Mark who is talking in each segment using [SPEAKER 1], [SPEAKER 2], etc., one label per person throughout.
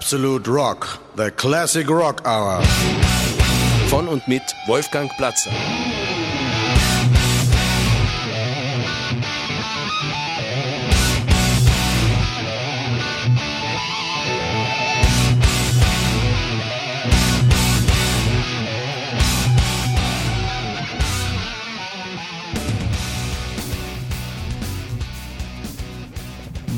[SPEAKER 1] Absolute Rock, the Classic Rock Hour.
[SPEAKER 2] Von und mit Wolfgang Platzer.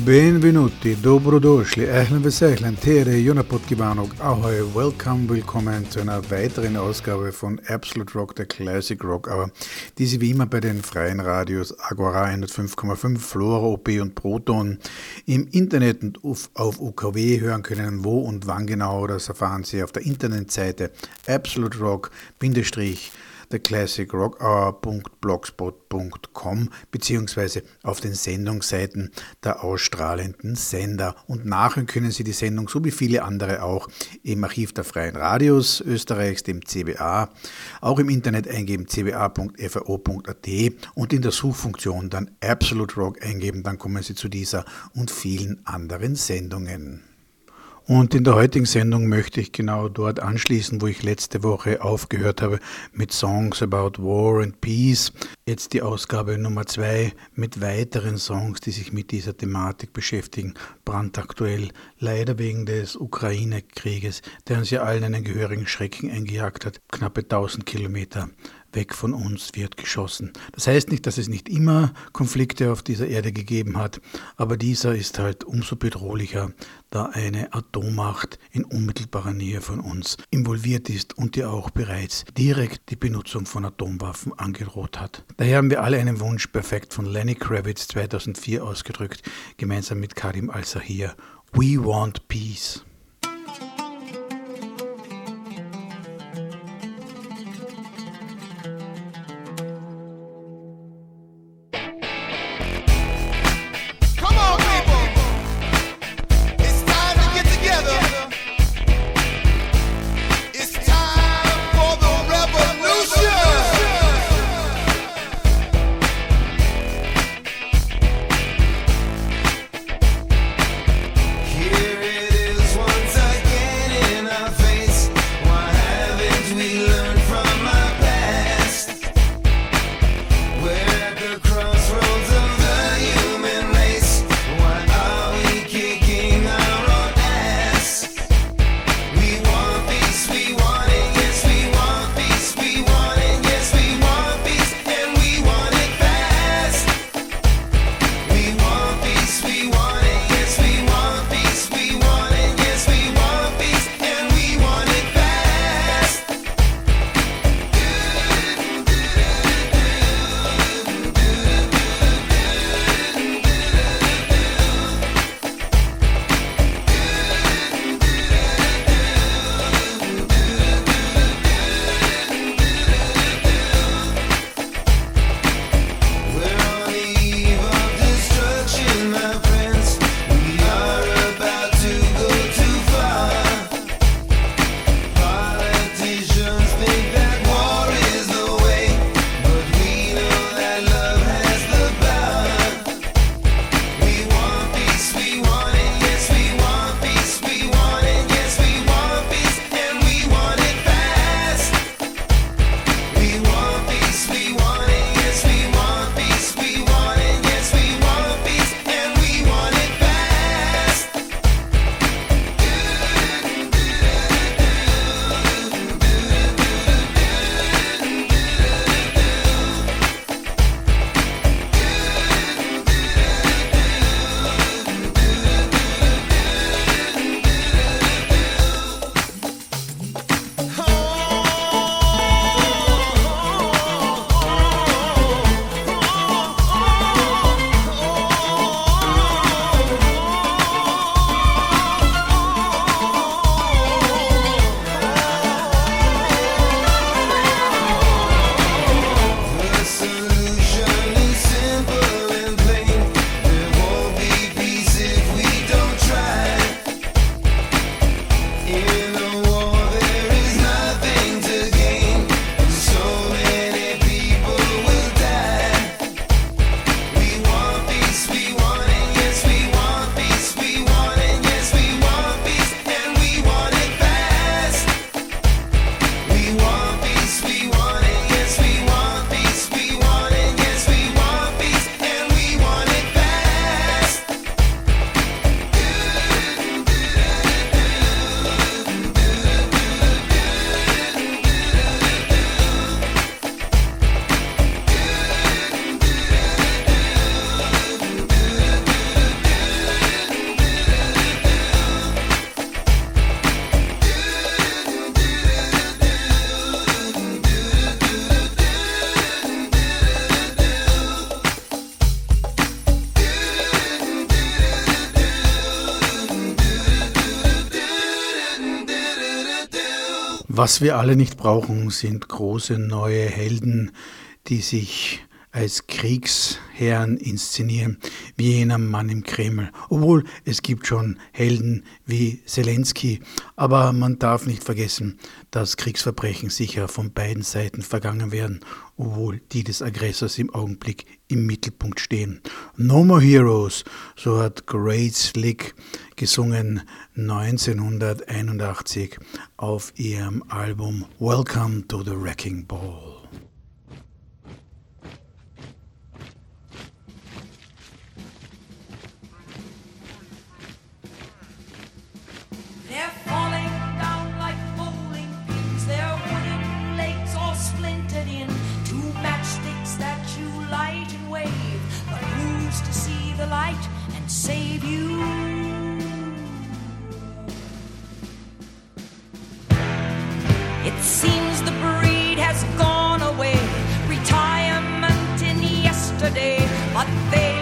[SPEAKER 3] Benvenuti, dobrodošli, ahlan vesahlan, tere Jonapot Gibanog, ahoi, welcome, willkommen zu einer weiteren Ausgabe von Absolute Rock, der Classic Rock, aber diese wie immer bei den freien Radios Agora 105,5, Flora, OP und Proton im Internet und auf, auf UKW hören können, wo und wann genau, das erfahren Sie auf der Internetseite Absolute Rock, Bindestrich, theclassicrockhour.blogspot.com beziehungsweise auf den Sendungsseiten der ausstrahlenden Sender. Und nachher können Sie die Sendung, so wie viele andere auch, im Archiv der Freien Radios Österreichs, dem CBA, auch im Internet eingeben cba.fao.at und in der Suchfunktion dann Absolute Rock eingeben, dann kommen Sie zu dieser und vielen anderen Sendungen. Und in der heutigen Sendung möchte ich genau dort anschließen, wo ich letzte Woche aufgehört habe mit Songs about War and Peace. Jetzt die Ausgabe Nummer zwei mit weiteren Songs, die sich mit dieser Thematik beschäftigen, brandaktuell, leider wegen des Ukraine-Krieges, der uns ja allen einen gehörigen Schrecken eingejagt hat, knappe 1000 Kilometer weg von uns wird geschossen. Das heißt nicht, dass es nicht immer Konflikte auf dieser Erde gegeben hat, aber dieser ist halt umso bedrohlicher, da eine Atommacht in unmittelbarer Nähe von uns involviert ist und die auch bereits direkt die Benutzung von Atomwaffen angedroht hat. Daher haben wir alle einen Wunsch perfekt von Lenny Kravitz 2004 ausgedrückt, gemeinsam mit Karim Al-Sahir. We want peace. Was wir alle nicht brauchen, sind große neue Helden, die sich als Kriegsherren inszenieren, wie jener Mann im Kreml. Obwohl es gibt schon Helden wie Zelensky, aber man darf nicht vergessen, dass Kriegsverbrechen sicher von beiden Seiten vergangen werden, obwohl die des Aggressors im Augenblick im Mittelpunkt stehen. No More Heroes, so hat Great Slick gesungen 1981 auf ihrem Album Welcome to the Wrecking Ball.
[SPEAKER 4] Seems the breed has gone away, retirement in yesterday, but they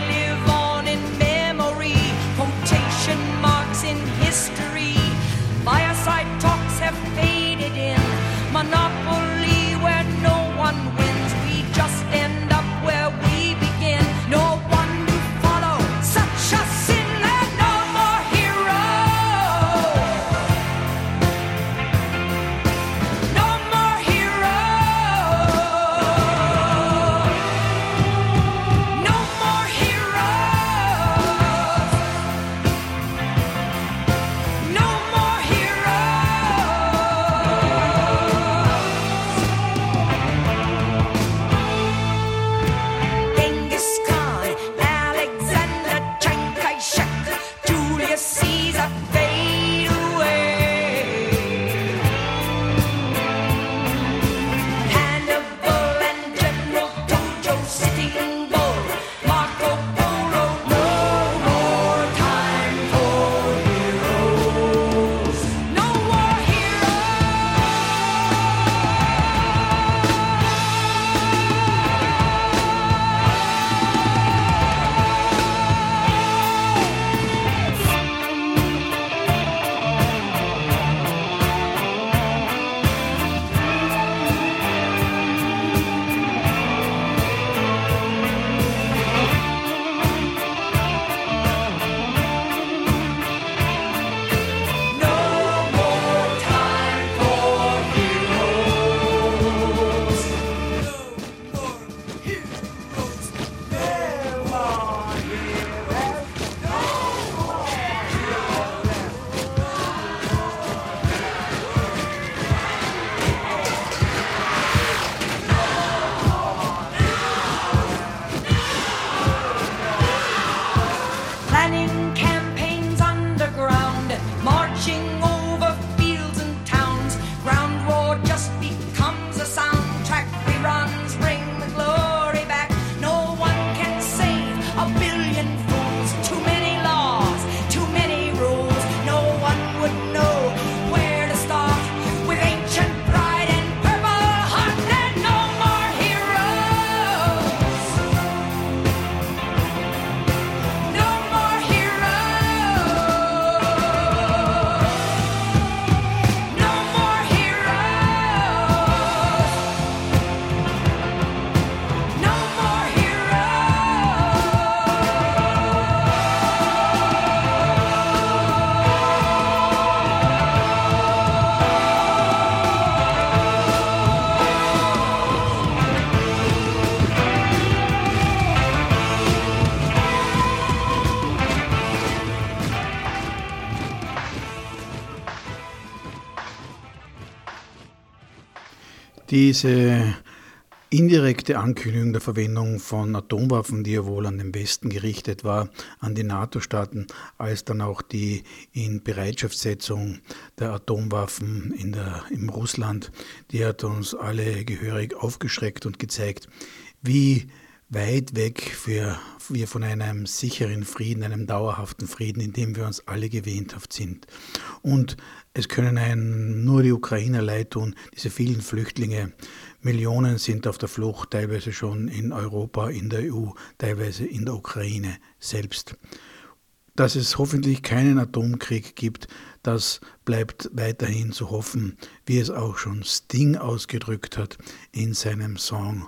[SPEAKER 3] Diese indirekte Ankündigung der Verwendung von Atomwaffen, die ja wohl an den Westen gerichtet war, an die NATO-Staaten, als dann auch die in Bereitschaftssetzung der Atomwaffen in der, im Russland, die hat uns alle gehörig aufgeschreckt und gezeigt, wie weit weg für, wir von einem sicheren Frieden, einem dauerhaften Frieden, in dem wir uns alle gewähnthaft sind. Und es können einen nur die Ukrainer leid tun, diese vielen Flüchtlinge. Millionen sind auf der Flucht, teilweise schon in Europa, in der EU, teilweise in der Ukraine selbst. Dass es hoffentlich keinen Atomkrieg gibt, Das bleibt weiterhin zu hoffen, wie es auch schon Sting ausgedrückt hat in seinem Song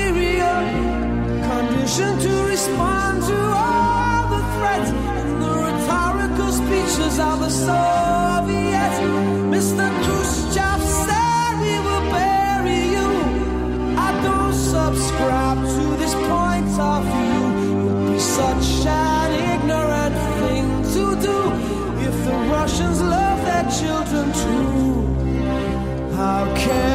[SPEAKER 5] conditioned to respond to all the threats and the rhetorical speeches of the Soviets. Mr. Khrushchev said we will bury you. I don't subscribe to this point of view. It would be such an ignorant thing to do if the Russians love their children too. How can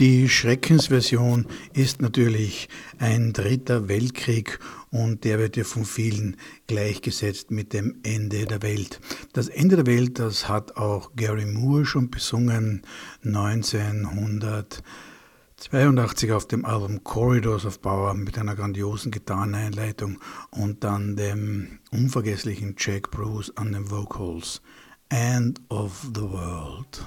[SPEAKER 3] Die Schreckensversion ist natürlich ein dritter Weltkrieg und der wird ja von vielen gleichgesetzt mit dem Ende der Welt. Das Ende der Welt, das hat auch Gary Moore schon besungen 1982 auf dem Album Corridors of Power mit einer grandiosen Gitarreneinleitung und dann dem unvergesslichen Jack Bruce an den Vocals. End of the World.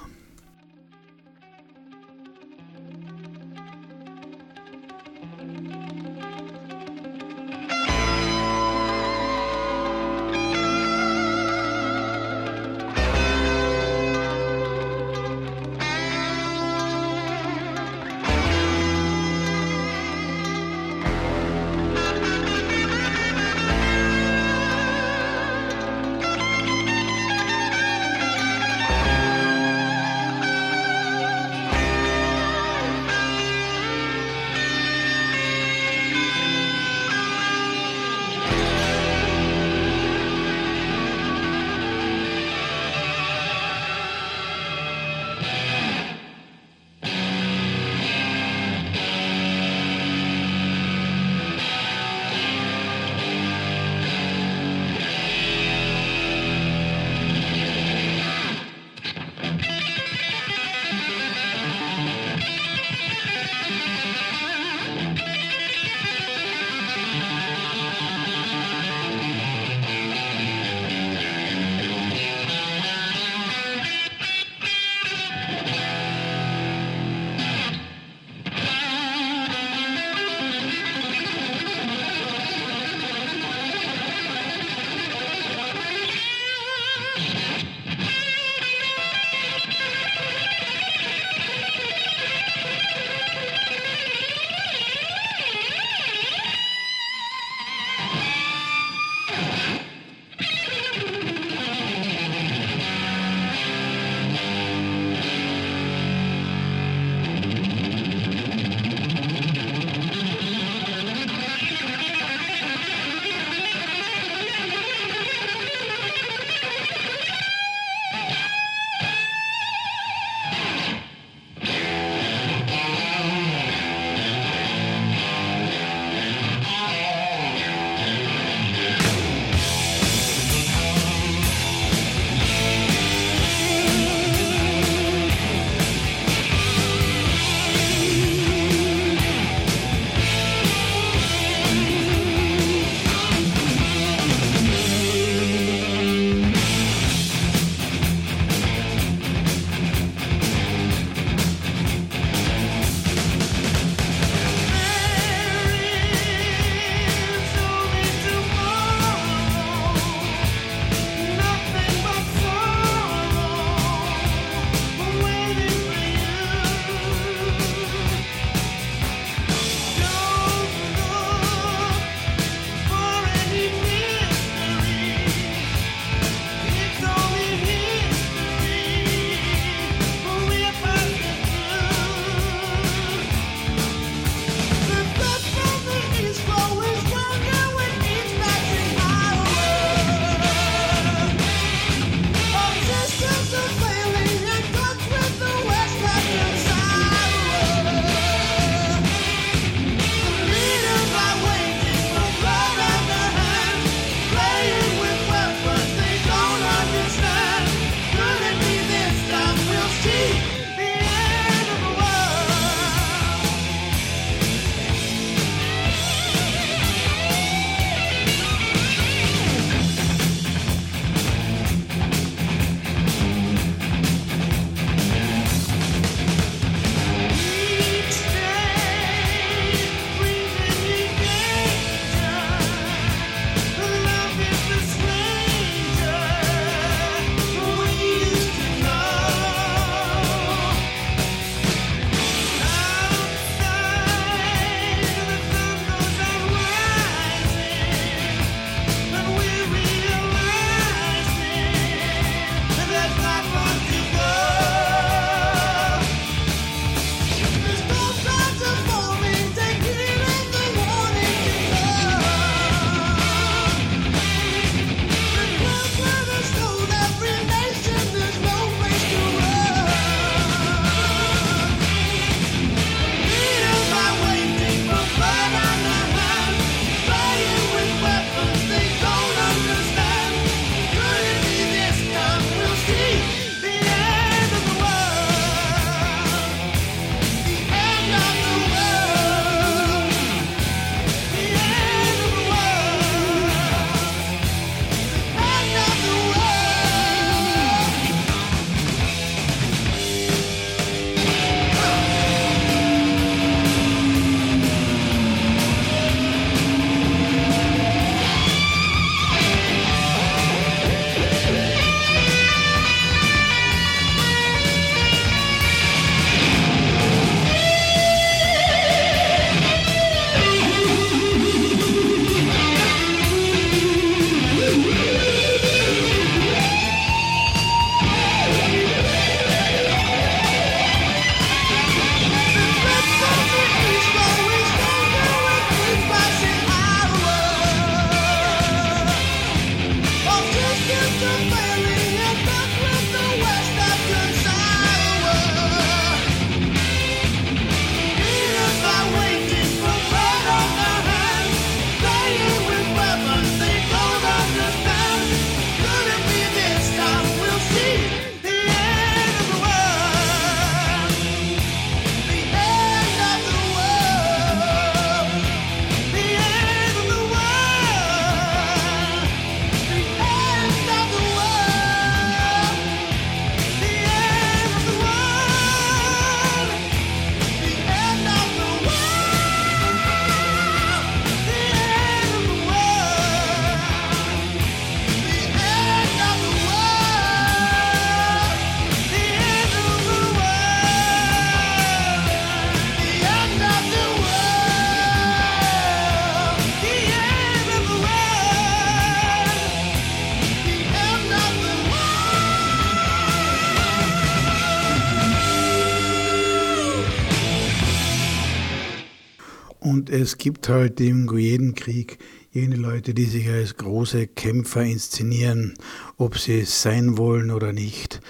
[SPEAKER 6] gibt halt in jeden Krieg jene Leute, die sich als große Kämpfer inszenieren, ob sie es sein wollen oder nicht.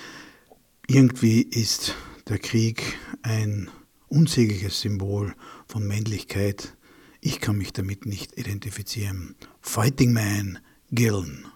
[SPEAKER 6] Irgendwie ist der Krieg ein unsägliches Symbol von Männlichkeit. Ich kann mich damit nicht identifizieren. Fighting Man, Gillen.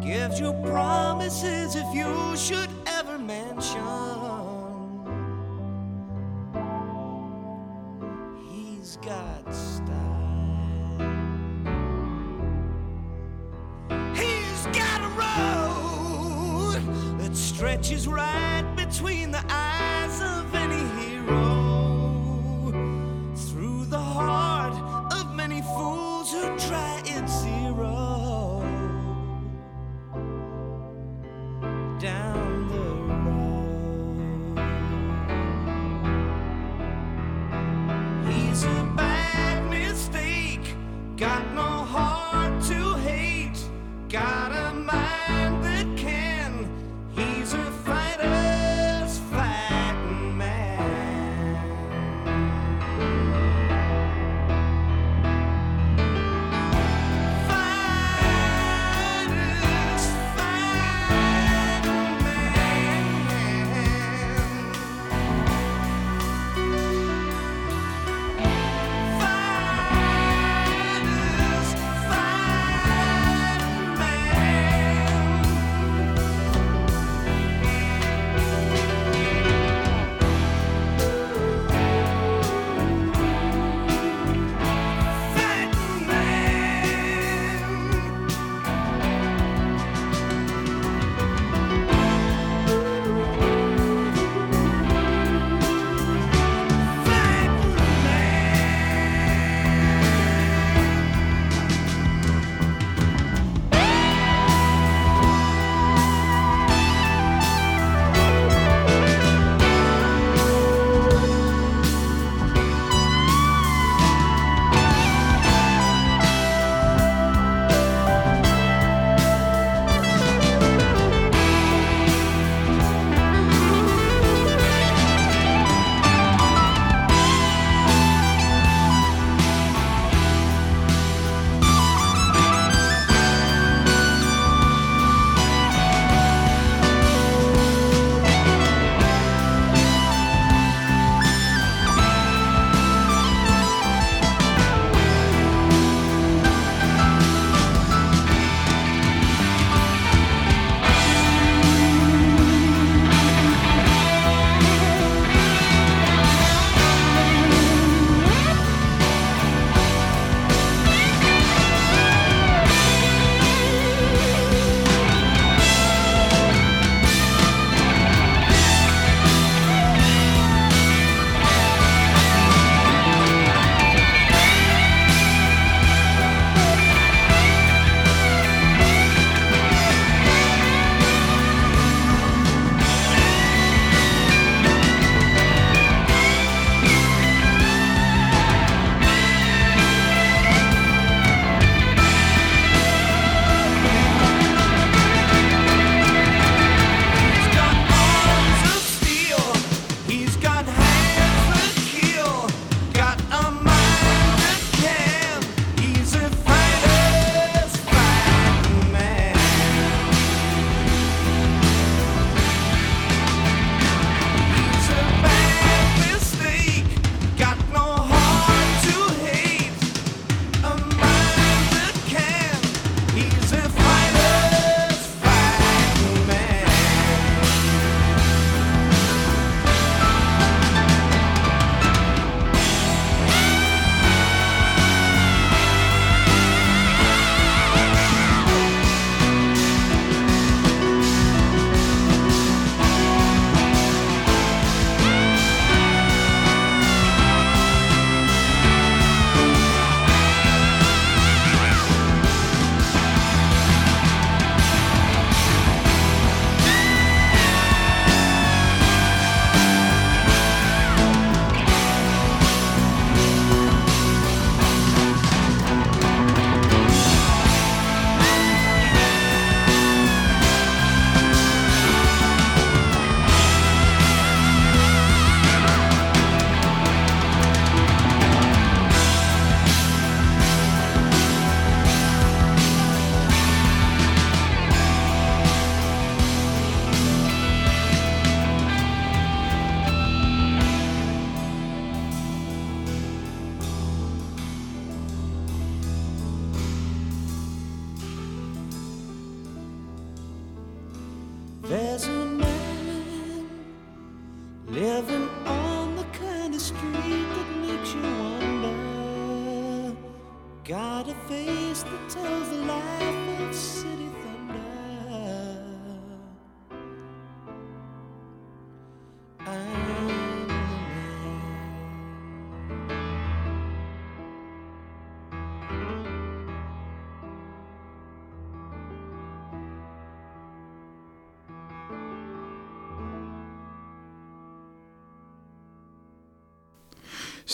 [SPEAKER 7] Gives Give you promises if you should ever mention.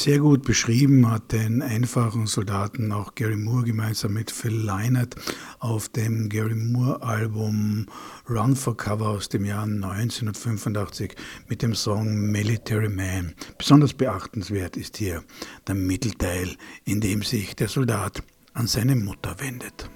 [SPEAKER 8] sehr gut beschrieben hat den einfachen Soldaten auch Gary Moore gemeinsam mit Phil Leinert auf dem Gary Moore Album Run for Cover aus dem Jahr 1985 mit dem Song Military Man. Besonders beachtenswert ist hier der Mittelteil, in dem sich der Soldat an seine Mutter wendet.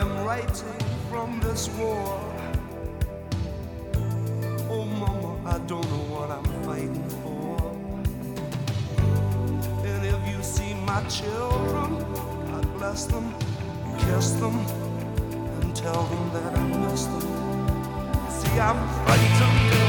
[SPEAKER 9] am writing from this war. Oh, mama, I don't know what I'm fighting for. And if you see my children, God bless them, kiss them, and tell them that I miss them. See, I'm frightened.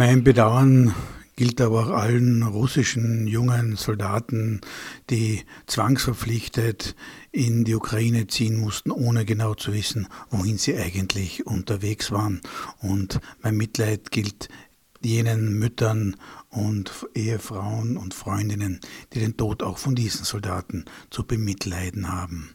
[SPEAKER 3] Mein Bedauern gilt aber auch allen russischen jungen Soldaten, die zwangsverpflichtet in die Ukraine ziehen mussten, ohne genau zu wissen, wohin sie eigentlich unterwegs waren. Und mein Mitleid gilt jenen Müttern und Ehefrauen und Freundinnen, die den Tod auch von diesen Soldaten zu bemitleiden haben.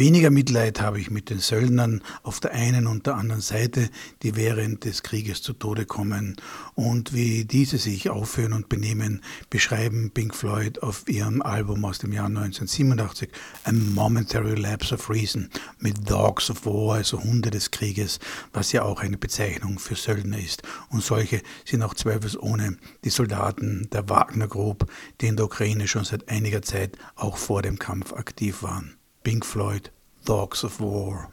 [SPEAKER 3] Weniger Mitleid habe ich mit den Söldnern auf der einen und der anderen Seite, die während des Krieges zu Tode kommen. Und wie diese sich aufführen und benehmen, beschreiben Pink Floyd auf ihrem Album aus dem Jahr 1987 A Momentary Lapse of Reason mit Dogs of War, also Hunde des Krieges, was ja auch eine Bezeichnung für Söldner ist. Und solche sind auch zweifelsohne die Soldaten der Wagner Group, die in der Ukraine schon seit einiger Zeit auch vor dem Kampf aktiv waren. Pink Floyd, Dogs of War.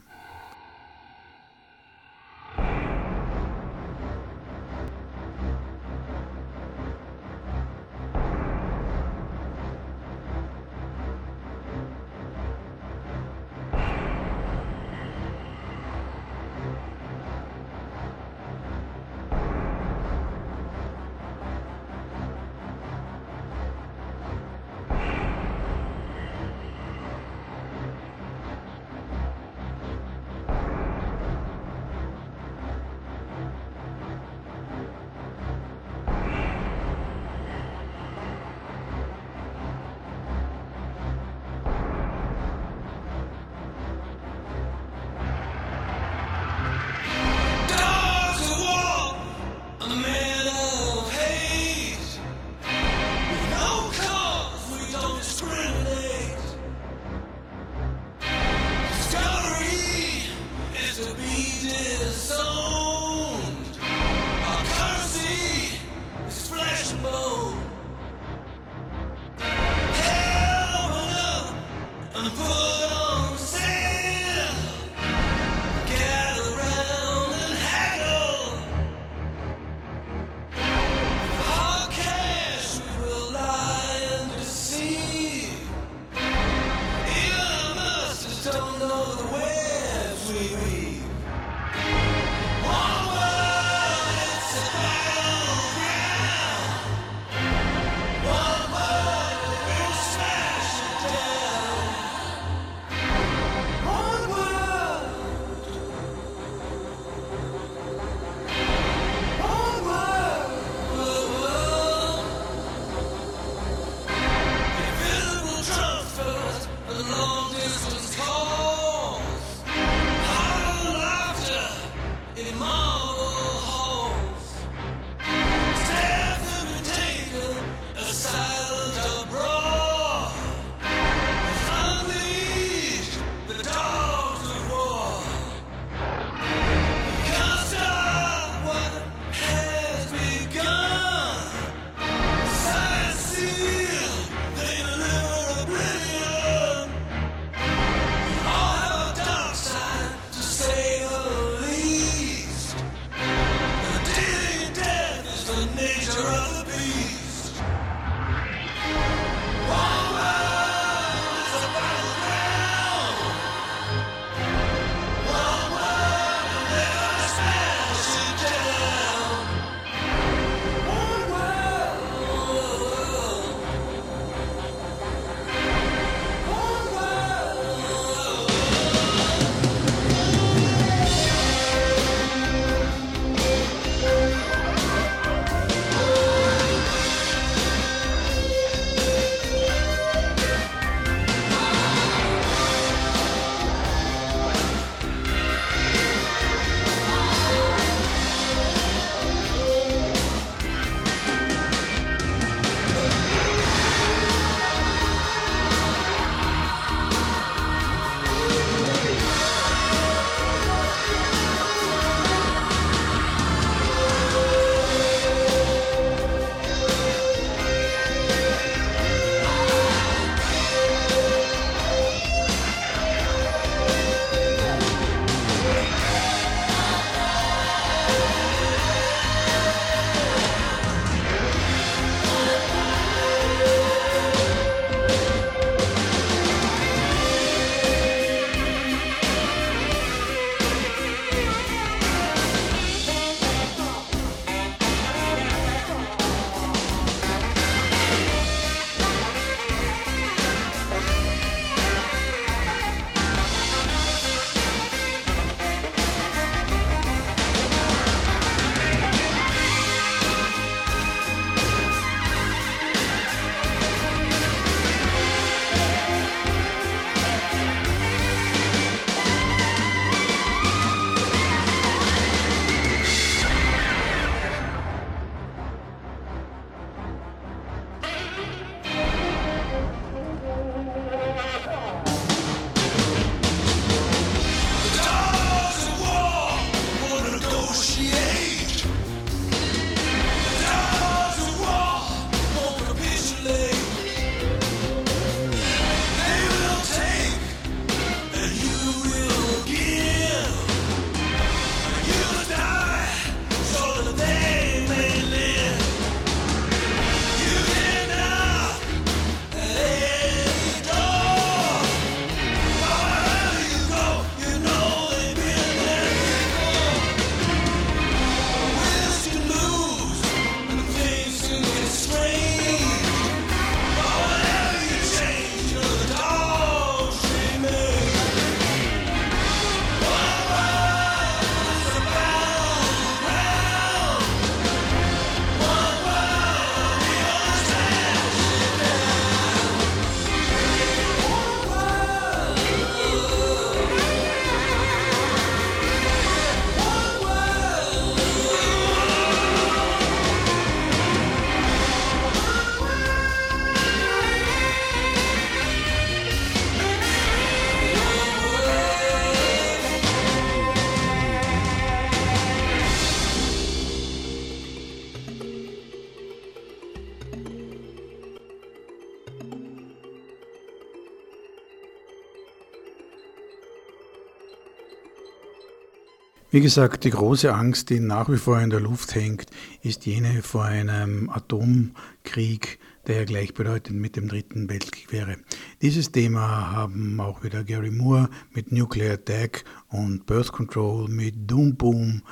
[SPEAKER 3] Wie gesagt, die große Angst, die nach wie vor in der Luft hängt, ist jene vor einem Atomkrieg, der ja gleichbedeutend mit dem Dritten Weltkrieg wäre. Dieses Thema haben auch wieder Gary Moore mit Nuclear Attack und Birth Control mit Doom Boom,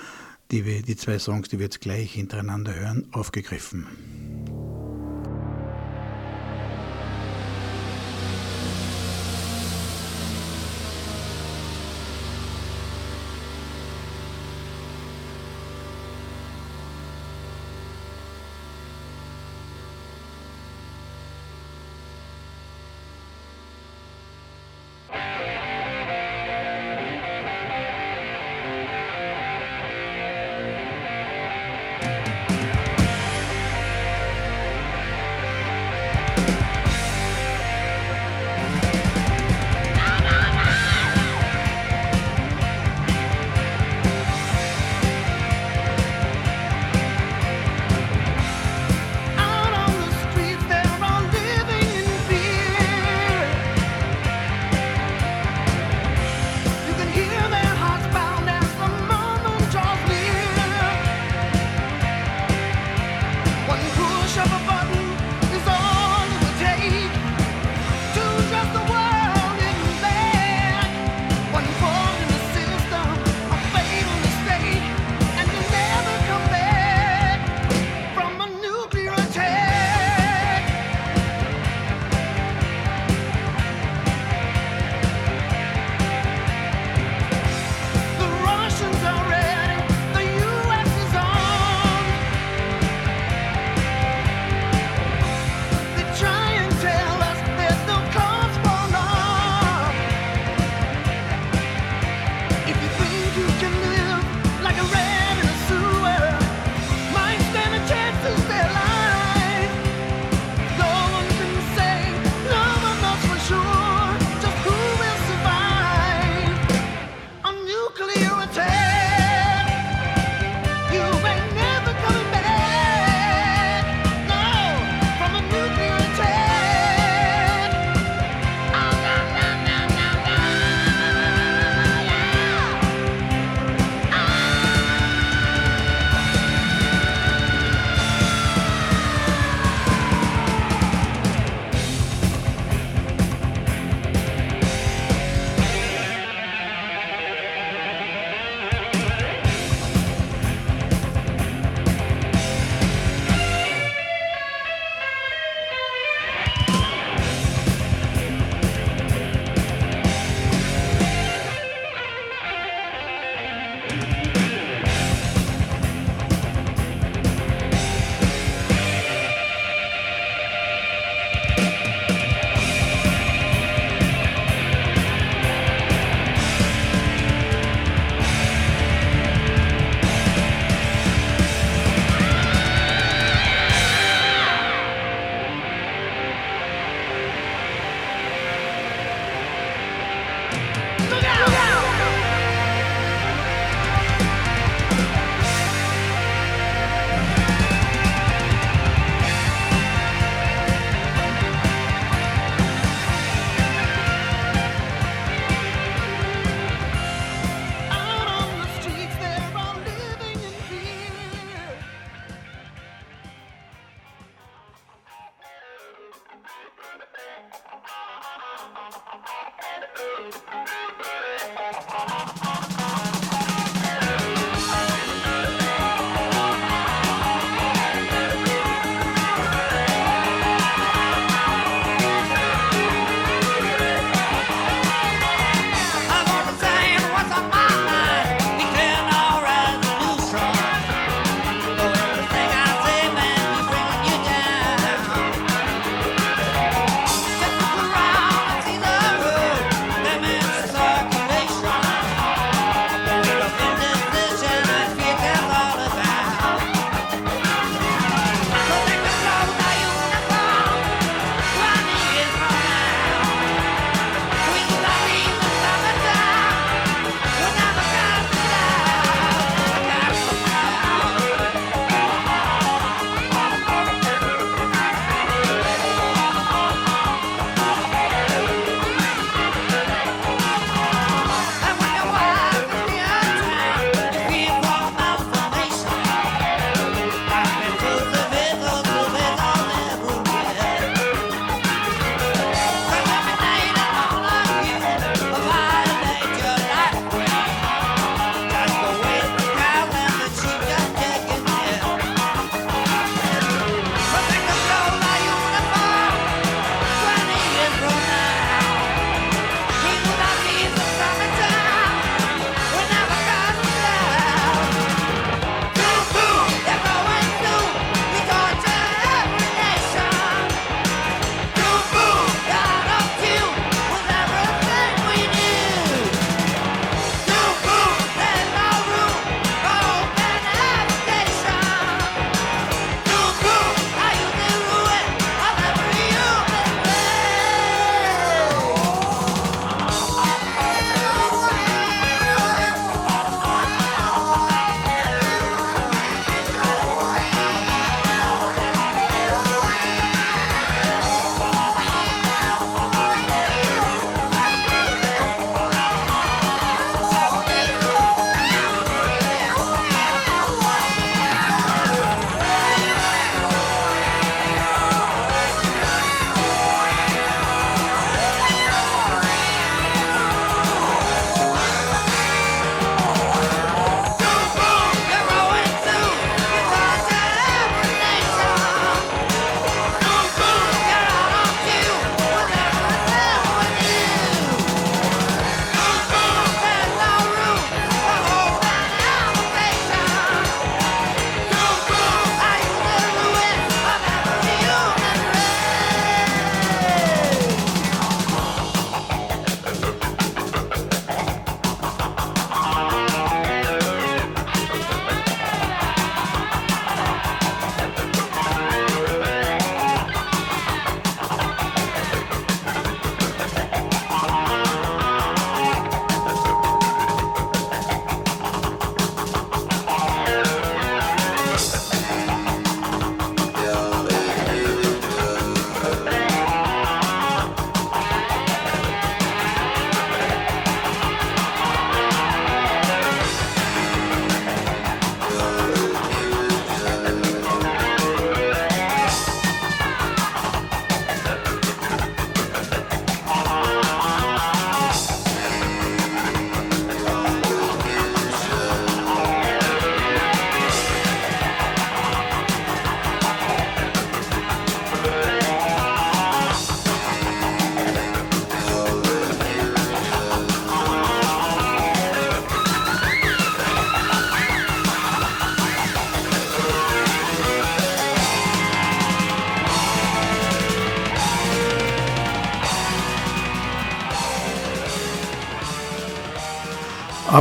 [SPEAKER 3] die, wir, die zwei Songs, die wir jetzt gleich hintereinander hören, aufgegriffen.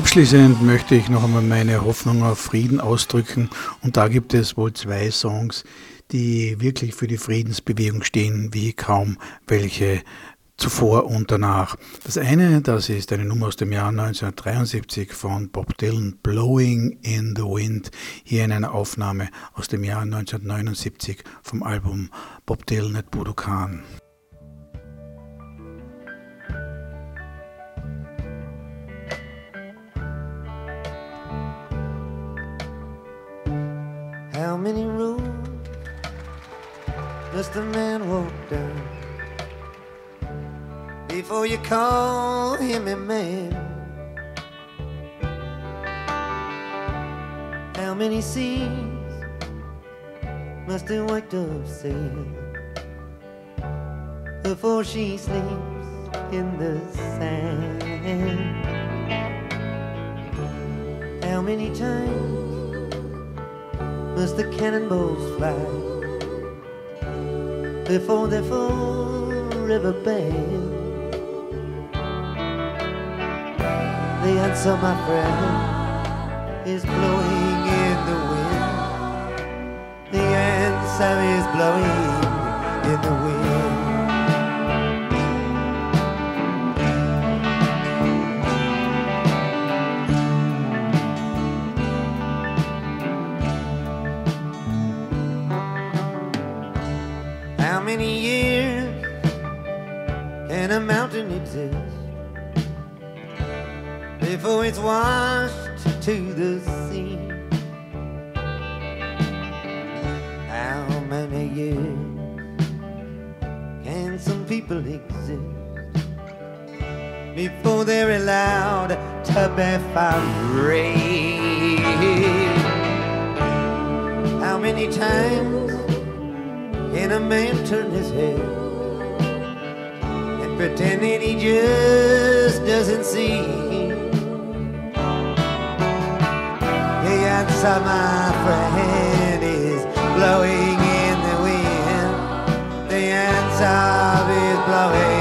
[SPEAKER 3] Abschließend möchte ich noch einmal meine Hoffnung auf Frieden ausdrücken und da gibt es wohl zwei Songs, die wirklich für die Friedensbewegung stehen, wie kaum welche zuvor und danach. Das eine, das ist eine Nummer aus dem Jahr 1973 von Bob Dylan, Blowing in the Wind, hier in einer Aufnahme aus dem Jahr 1979 vom Album Bob Dylan at Budokan.
[SPEAKER 10] How many roads must a man walk down before you call him a man? How many seas must a white dove sail before she sleeps in the sand? How many times? Must the cannonballs fly before they're forever banned? The answer, my friend, is blowing in the wind. The answer is blowing before it's washed to the sea? How many years can some people exist before they're allowed to be free? How many times can a man turn his head and pretend that he just doesn't see? Answer, my friend, is blowing in the wind. The answer is blowing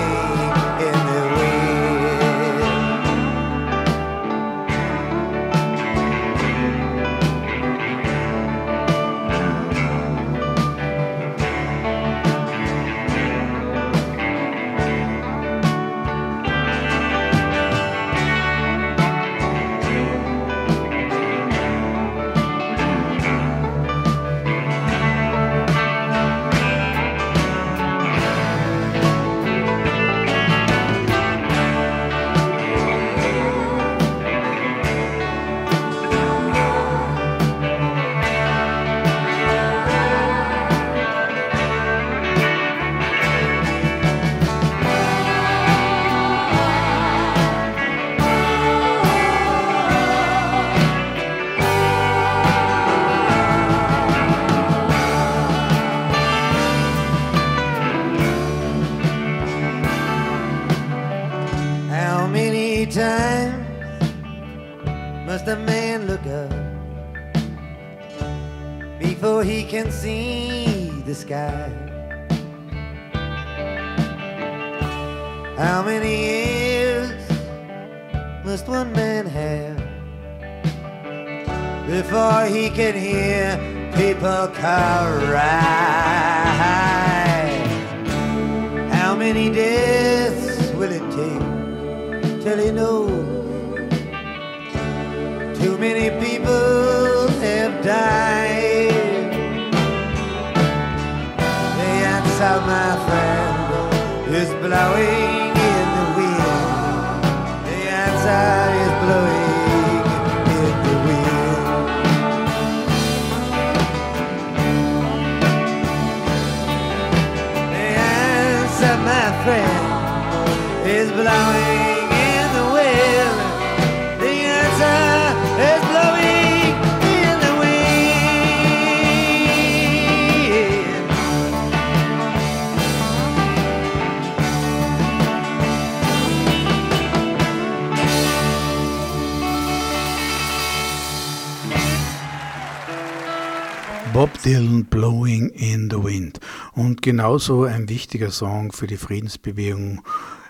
[SPEAKER 3] Bob Dylan Blowing in the Wind. Und genauso ein wichtiger Song für die Friedensbewegung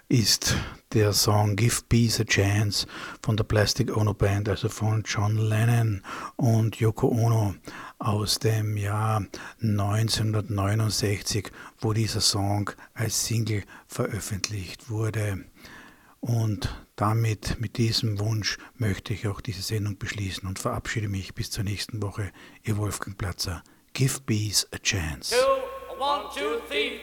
[SPEAKER 3] ist der Song Give Peace a Chance von der Plastic Ono Band, also von John Lennon und Yoko Ono aus dem Jahr 1969, wo dieser Song als Single veröffentlicht wurde. Und damit, mit diesem Wunsch, möchte ich auch diese Sendung beschließen und verabschiede mich bis zur nächsten Woche. Ihr Wolfgang Platzer. Give Bees a Chance.
[SPEAKER 6] Two, one, two, three,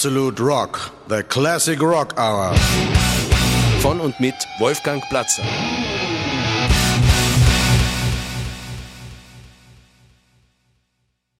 [SPEAKER 1] Absolute Rock, The Classic Rock Hour.
[SPEAKER 2] Von und mit Wolfgang Platzer.